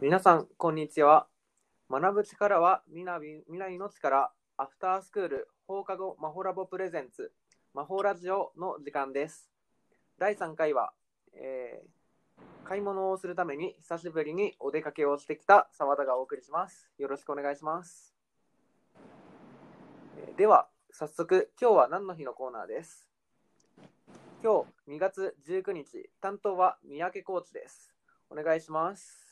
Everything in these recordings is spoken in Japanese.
皆さん、こんにちは。学ぶ力は未来未来の力、アフタースクール放課後魔法ラボプレゼンツ、魔法ラジオの時間です。第3回は、えー買い物をするために久しぶりにお出かけをしてきた澤田がお送りします。よろしくお願いします。えーでは、早速、今日は何の日のコーナーです？今日2月19日、担当は三宅コーチです。お願いします。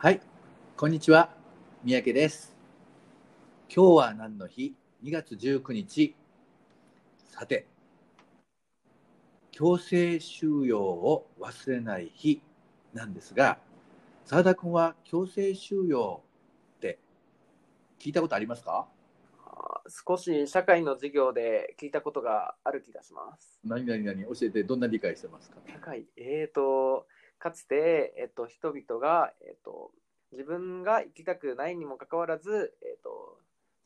はい、こんにちは。三宅です。今日は何の日 ?2 月19日。さて、強制収容を忘れない日なんですが、澤田君は強制収容って聞いたことありますか？少し社会の授業で聞いたことがある気がします。何何何？教えてどんな理解してますか？社会、えーと、かつて、えっと、人々が、えっと、自分が行きたくないにもかかわらず、えっと、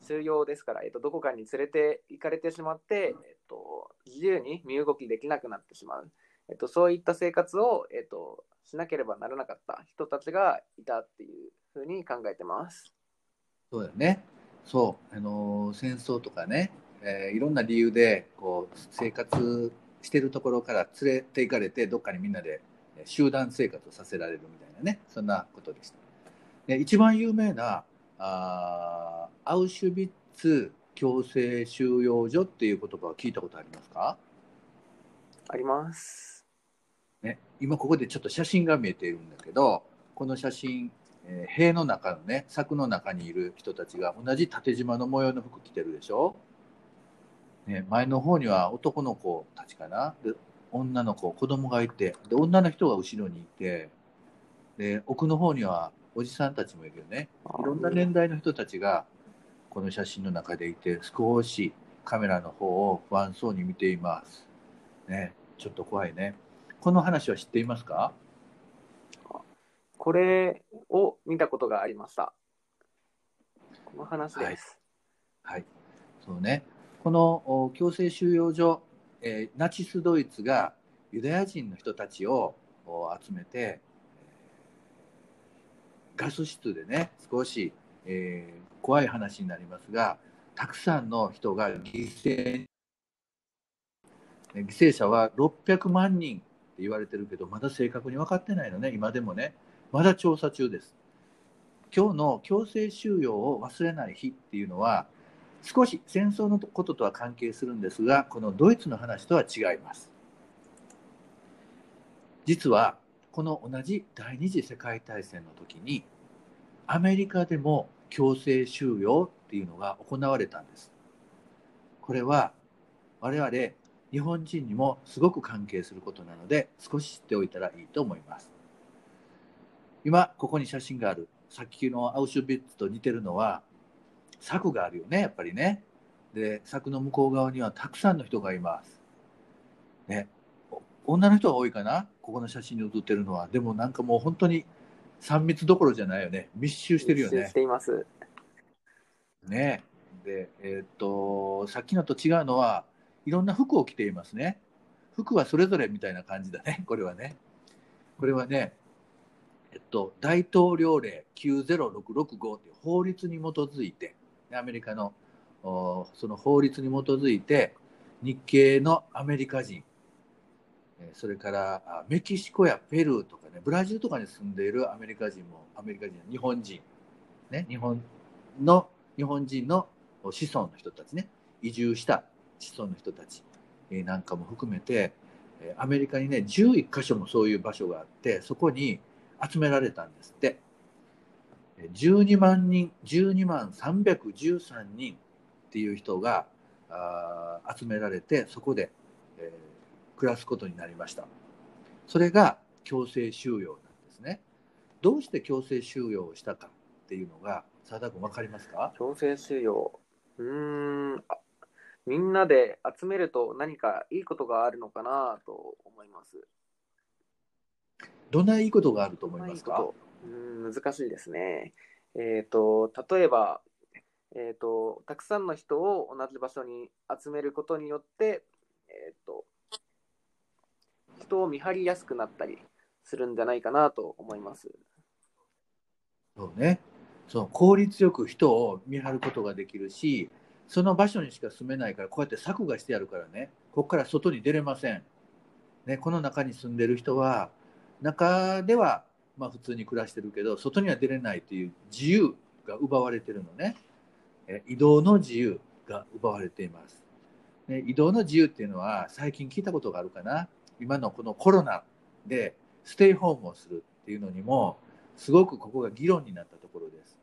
収容ですから、えっと、どこかに連れて行かれてしまって、えっと、自由に身動きできなくなってしまう。えっと、そういった生活を、えっと、しなければならなかった人たちがいたっていうふうに考えてます。そうだよね。そう、あのー戦争とかね、えーいろんな理由でこう生活してるところから連れて行かれてどっかにみんなでえー集団生活をさせられるみたいなねそんなことでした。で一番有名なあーアウシュビッツ強制収容所っていう言葉を聞いたことありますか、あります。ね、今ここでちょっと写真が見えているんだけどこの写真、えー塀の中のね柵の中にいる人たちが同じ縦縞の模様の服着てるでしょ、ね、前の方には男の子たちかな？で女の子子供がいてで女の人が後ろにいてで奥の方にはおじさんたちもいるよねいろんな年代の人たちがこの写真の中でいて少しカメラの方を不安そうに見ています。ね、ちょっと怖いね。この話は知っていますか？これを見たことがありました。この話です。はい。そうね。このお強制収容所、えーナチスドイツがユダヤ人の人たちを集めて、ガス室でね、少し、えー怖い話になりますが、たくさんの人が犠牲、犠牲者は600万人って言われてるけど、まだ正確に分かってないのね、今でもね。まだ調査中です。今日の強制収容を忘れない日っていうのは、少し戦争のこととは関係するんですが、このドイツの話とは違います。実は、この同じ第二次世界大戦の時に、アメリカでも強制収容っていうのが行われたんです。これは我々日本人にもすごく関係することなので少し知っておいたらいいと思います。今ここに写真があるさっきのアウシュビッツと似てるのは柵があるよねやっぱりね。で柵の向こう側にはたくさんの人がいます。ね、お女の人が多いかな？ここの写真に写ってるのはでもなんかもう本当に3密どころじゃないよね密集してるよね密集し。ています。ねで、えーっと、さっきのと違うのは、いろんな服を着ていますね。服はそれぞれみたいな感じだね、これはね。これはね、えっと、大統領令90665という法律に基づいて、アメリカのその法律に基づいて、日系のアメリカ人、それからメキシコやペルーとかね、ブラジルとかに住んでいるアメリカ人も、アメリカ人、日本人、ね、日本の日本人の子孫の人たちね移住した子孫の人たちなんかも含めてアメリカにね11箇所もそういう場所があってそこに集められたんですって。12万人12万313人っていう人があー集められてそこで、えー暮らすことになりましたそれが強制収容なんですねどうして強制収容をしたかっていうのが澤田君分かりますか？強制収容。うーんあみんなで集めると何かいいことがあるのかなと思います。どんないいことがあると思いますか？うん難しいですね。えっ、と、例えば、えっ、と、たくさんの人を同じ場所に集めることによって、えっ、と、人を見張りやすくなったりするんじゃないかなと思います。そうね。その効率よく人を見張ることができるし、その場所にしか住めないから、こうやって柵がしてあるからね、ここから外に出れません。ね、この中に住んでる人は、中ではまあ普通に暮らしてるけど、外には出れないという自由が奪われてるのね。移動の自由が奪われています。移動の自由っていうのは最近聞いたことがあるかな。今のこのコロナでステイホームをするっていうのにもすごくここが議論になったところです。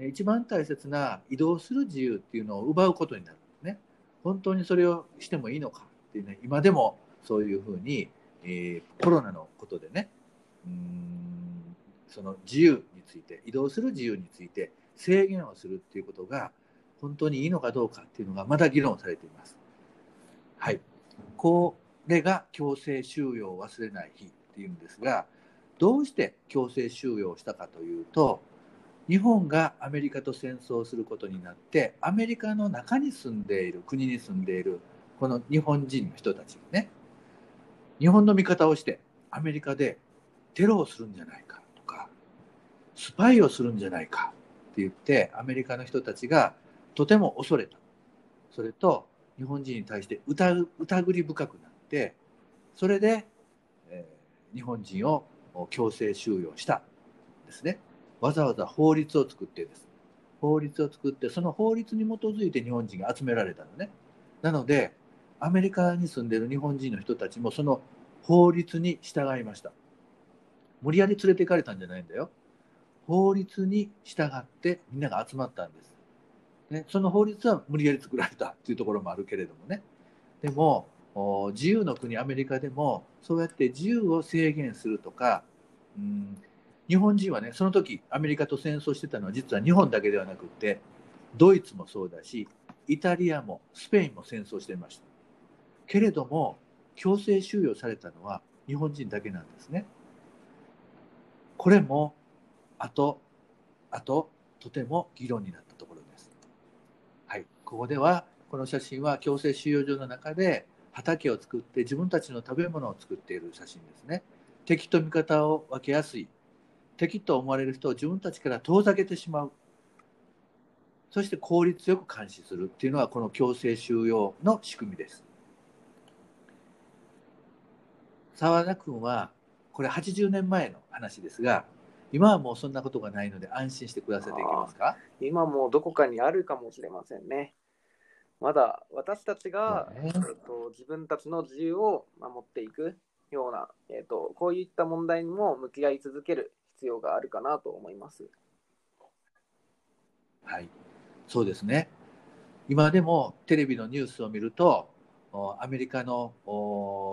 一番大切な移動する自由っていうのを奪うことになるんですね。本当にそれをしてもいいのかっていうね、今でもそういうふうに、えー、コロナのことでね、うんその自由について、移動する自由について制限をするっていうことが本当にいいのかどうかっていうのがまだ議論されています。はい。これが強制収容を忘れない日っていうんですが、どうして強制収容したかというと、日本がアメリカと戦争することになって、アメリカの中に住んでいる、国に住んでいる、この日本人の人たちがね、日本の味方をして、アメリカでテロをするんじゃないか、スパイをするんじゃないかって言って、アメリカの人たちがとても恐れた。それと、日本人に対して疑り深くなって、それで、えー、日本人を強制収容したですね。わざわざ法律を作ってです。法律を作って、その法律に基づいて日本人が集められたのね。なので、アメリカに住んでる日本人の人たちもその法律に従いました。無理やり連れて行かれたんじゃないんだよ。法律に従ってみんなが集まったんです。ね、その法律は無理やり作られたっていうところもあるけれどもね。でも、自由の国アメリカでもそうやって自由を制限するとか、うん、日本人はねその時アメリカと戦争してたのは実は日本だけではなくてドイツもそうだしイタリアもスペインも戦争してましたけれども強制収容されたのは日本人だけなんですねこれもあとあととても議論になったところですはいここではこの写真は強制収容所の中で畑を作って自分たちの食べ物を作っている写真ですね。敵と味方を分けやすい。敵と思われる人を自分たちから遠ざけてしまう。そして効率よく監視するっていうのはこの強制収容の仕組みです。澤田君はこれ80年前の話ですが今はもうそんなことがないので安心して暮らせていけますか？今もどこかにあるかもしれませんね。まだ私たちが、ね、えっと、自分たちの自由を守っていくような、えっと、こういった問題にも向き合い続ける必要があるかなと思います。はい、そうですね。今でもテレビのニュースを見ると、アメリカの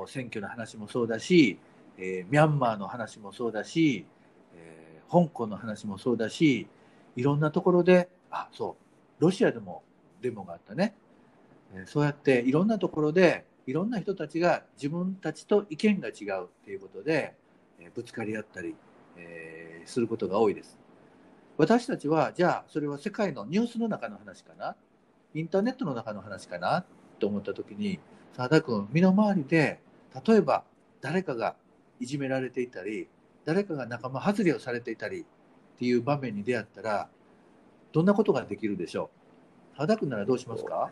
選挙の話もそうだし、えー、ミャンマーの話もそうだし、えー、香港の話もそうだし、いろんなところで、あ、そう、ロシアでもデモがあったね。そうやっていろんなところでいろんな人たちが自分たちと意見が違うっていうことでぶつかり合ったり、え、することが多いです。私たちはじゃあそれは世界のニュースの中の話かな？インターネットの中の話かな？と思った時に澤田君身の回りで例えば誰かがいじめられていたり誰かが仲間外れをされていたりっていう場面に出会ったらどんなことができるでしょう？澤田君ならどうしますか？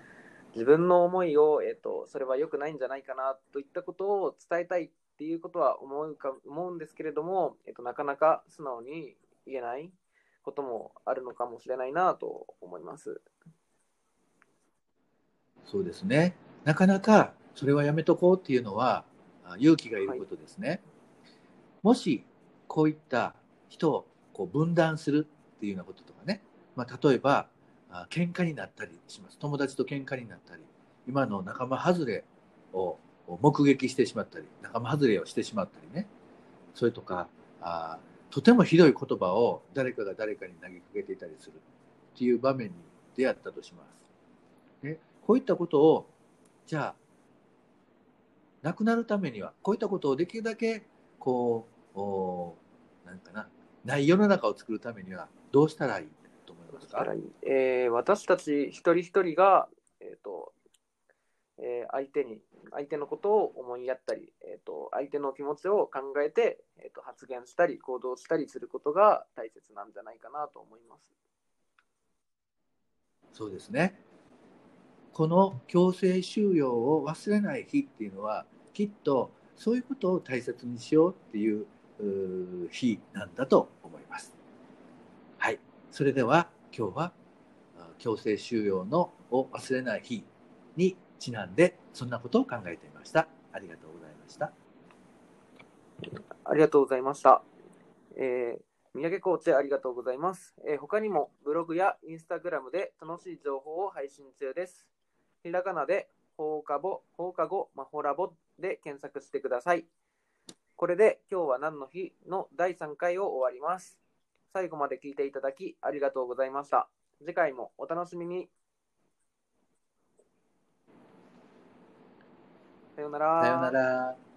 自分の思いを、えーと、それは良くないんじゃないかなといったことを伝えたいっていうことは思うか思うんですけれども、えーと、なかなか素直に言えないこともあるのかもしれないなと思います。そうですね。なかなかそれはやめとこうっていうのは勇気がいることですね。はい、もしこういった人をこう分断するっていうようなこととかね、まあ、例えばあ喧嘩になったりします。友達と喧嘩になったり今の仲間外れを目撃してしまったり仲間外れをしてしまったりね。それとかあとてもひどい言葉を誰かが誰かに投げかけていたりするっていう場面に出会ったとします。ね、こういったことをじゃあなくなるためにはこういったことをできるだけこうおなんかなない世の中を作るためにはどうしたらいいますか、えー、私たち一人一人が、えーとえー、相手に相手のことを思いやったり、えーと、相手の気持ちを考えて、えーと、発言したり行動したりすることが大切なんじゃないかかなと思います。そうですね。この強制収容を忘れない日っていうのは、きっとそういうことを大切にしようっていう日なんだと思います。はい。それでは今日は強制収容のを忘れない日にちなんでそんなことを考えていました。ありがとうございました。ありがとうございました。えー、三宅コーチありがとうございます。えー、他にもブログやインスタグラムで楽しい情報を配信中です。ひらがなで放課後、放課後、まほラボで検索してください。これで今日は何の日の第3回を終わります。最後まで聞いていただきありがとうございました。次回もお楽しみに。さようなら。さようなら。